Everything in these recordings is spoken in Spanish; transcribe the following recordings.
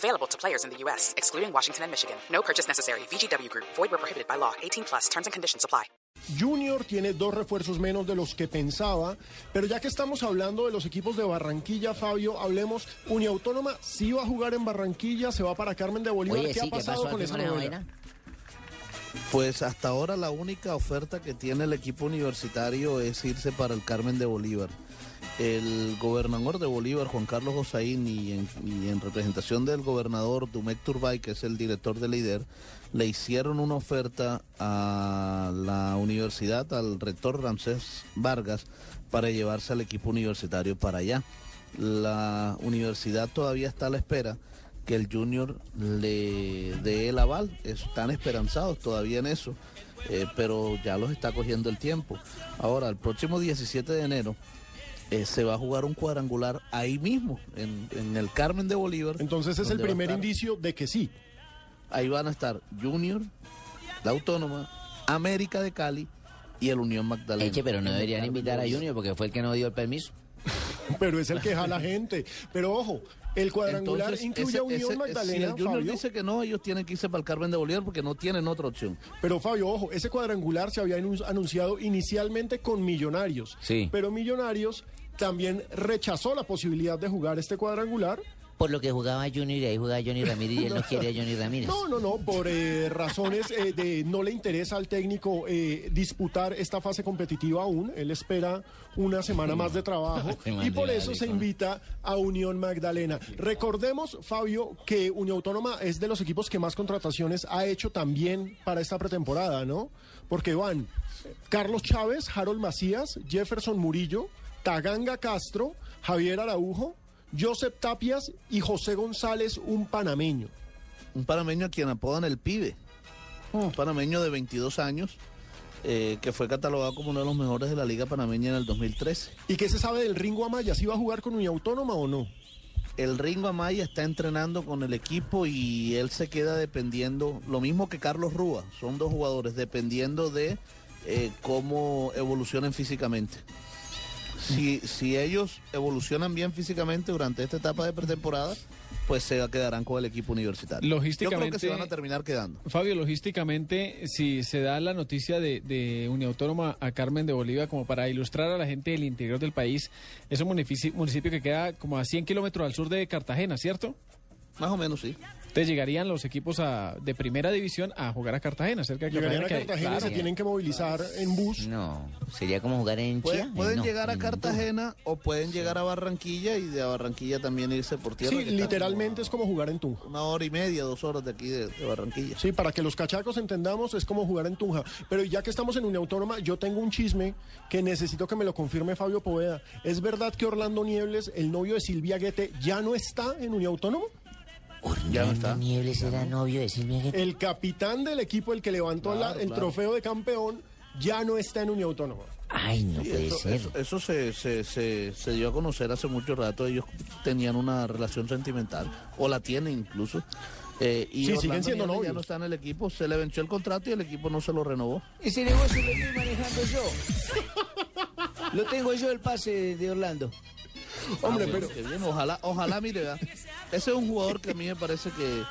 Available to players in the U.S., excluding Washington and Michigan. No purchase necessary. VGW Group. Void where prohibited by law. 18 plus. Terms and conditions apply. Junior tiene dos refuerzos menos de los que pensaba, pero ya que estamos hablando de los equipos de Barranquilla, Fabio, hablemos, Uniautónoma sí va a jugar en Barranquilla, se va para Carmen de Bolívar. Oye, ¿Qué sí, ha ¿qué pasado pasó con aquí esa con esa novela? Pues hasta ahora la única oferta que tiene el equipo universitario es irse para el Carmen de Bolívar. El gobernador de Bolívar, Juan Carlos Josaín, y en, representación del gobernador Dumec Turbay, que es el director de líder, le hicieron una oferta a la universidad, al rector Ramsés Vargas, para llevarse al equipo universitario para allá. La universidad todavía está a la espera que el Junior le dé el aval. Están esperanzados todavía en eso, eh, pero ya los está cogiendo el tiempo. Ahora, el próximo 17 de enero eh, se va a jugar un cuadrangular ahí mismo, en, en el Carmen de Bolívar. Entonces es el primer indicio de que sí. Ahí van a estar Junior, la Autónoma, América de Cali y el Unión Magdalena. Eche, pero no deberían invitar a. Junior porque fue el que no dio el permiso. Pero es el que jala gente. Pero ojo, el cuadrangular Entonces, incluye ese- a Unión ese- Magdalena, Si el Junior Fabio. dice que no, ellos tienen que irse para el Carmen de Bolívar porque no tienen otra opción. Pero Fabio, ojo, ese cuadrangular se había anun- anunciado inicialmente con Millonarios. Sí. Pero Millonarios también rechazó la posibilidad de jugar este cuadrangular. Por lo que jugaba Junior y ahí jugaba Johnny Ramírez y él no quiere a Johnny Ramírez. No, no, no, por eh, razones eh, de no le interesa al técnico eh, disputar esta fase competitiva aún. Él espera una semana más de trabajo y por eso se invita a Unión Magdalena. Recordemos, Fabio, que Unión Autónoma es de los equipos que más contrataciones ha hecho también para esta pretemporada, ¿no? Porque van Carlos Chávez, Harold Macías, Jefferson Murillo, Taganga Castro, Javier Araujo, Joseph Tapias y José González, un panameño. Un panameño a quien apodan el pibe. Un panameño de 22 años eh, que fue catalogado como uno de los mejores de la Liga Panameña en el 2013. ¿Y qué se sabe del Ringo Amaya? ¿Si va a jugar con Unión Autónoma o no? El Ringo Amaya está entrenando con el equipo y él se queda dependiendo, lo mismo que Carlos Rúa, son dos jugadores, dependiendo de eh, cómo evolucionen físicamente. Si, si ellos evolucionan bien físicamente durante esta etapa de pretemporada, pues se quedarán con el equipo universitario. Yo creo que Logísticamente- se van a terminar quedando. Fabio, logísticamente, si se da la noticia de, de Uniautónoma a Carmen de Bolívar, como para ilustrar a la gente del interior del país, es un municipio, municipio que queda como a 100 kilómetros al sur de Cartagena, ¿cierto? Más o menos, sí. Entonces llegarían los equipos a- de primera división a jugar a Cartagena, cerca de Llegarían Cartagena. a que- Cartagena y claro. se tienen que movilizar en bus. No, sería como jugar en Pueden, Chía. pueden No, llegar a en Cartagena o pueden llegar a Barranquilla y de Barranquilla también irse por tierra. Sí, literalmente es como jugar en Tunja. como Una hora y media, dos horas de aquí de, de Barranquilla. Sí, para que los cachacos entendamos, es como jugar en Tunja. Pero ya que estamos en Unión Autónoma, yo tengo un chisme que necesito que me lo confirme Fabio Poveda. ¿Es verdad que Orlando Niebles, el novio de Silvia Guete, ya no está en Unión Autónoma? Orlando Ya no está. Niebles era novio de Silvia Guete. El capitán del equipo, el que levantó la- el claro. trofeo de campeón, ya no está en Unión Autónoma. Ay, no Sí, puede eso, ser. eso- eso se, se, se, se dio a conocer hace mucho rato. Ellos tenían una relación sentimental, o la tienen incluso. Eh, y Sí, Orlando siguen siendo novios. Ya no está en el equipo, se le venció el contrato y el equipo no se lo renovó. Ese negocio lo estoy manejando yo. Lo tengo yo el pase de Orlando. Hombre, Ah, bueno, pero qué bien. Ojalá, ojalá, mire, ese es un jugador que a mí me parece que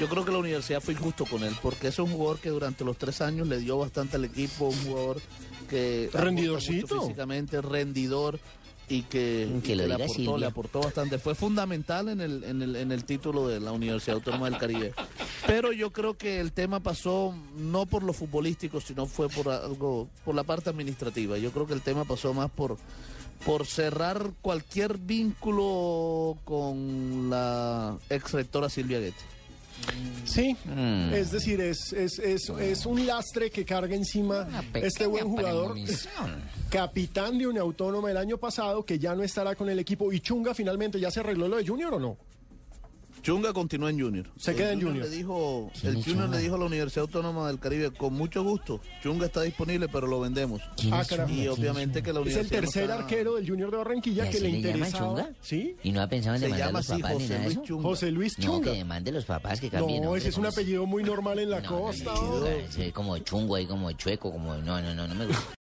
yo creo que la universidad fue injusto con él, porque ese es un jugador que durante los tres años le dio bastante al equipo, un jugador que Rendidorcito. físicamente, rendidor y que, que y lo le aportó, Silvia. le aportó bastante. Fue fundamental en el, en el, en el título de la Universidad Autónoma del Caribe. Pero yo creo que el tema pasó no por lo futbolístico, sino fue por algo, por la parte administrativa. Yo creo que el tema pasó más por por cerrar cualquier vínculo con la ex rectora Silvia Guete. sí. Mm. Es decir, es, es, es, es un lastre que carga encima este buen jugador. premonición. capitán de una autónoma el año pasado, que ya no estará con el equipo. ¿Y Chunga finalmente ya se arregló lo de Junior o no? Chunga continúa en Junior. Se El queda en Junior. Le dijo, ¿Quién el Junior Chunga? le dijo a la Universidad Autónoma del Caribe, con mucho gusto, Chunga está disponible, pero lo vendemos. ¿Quién Ah. Chunga? Y ¿Quién es obviamente que la Es el universidad no tercer está- arquero del Junior de Barranquilla ¿Y que le le llaman interesaba. Chunga? ¿Sí? ¿Y no ha pensado en Se demandar a llama los así papás ni José nada de Luis eso? Chunga. José Luis No, Chunga. que demande los papás que cambien. No, ese es un ¿cómo apellido muy normal en la No, no, costa. Es como chungo ahí, como chueco, como... No, no, no, no me gusta.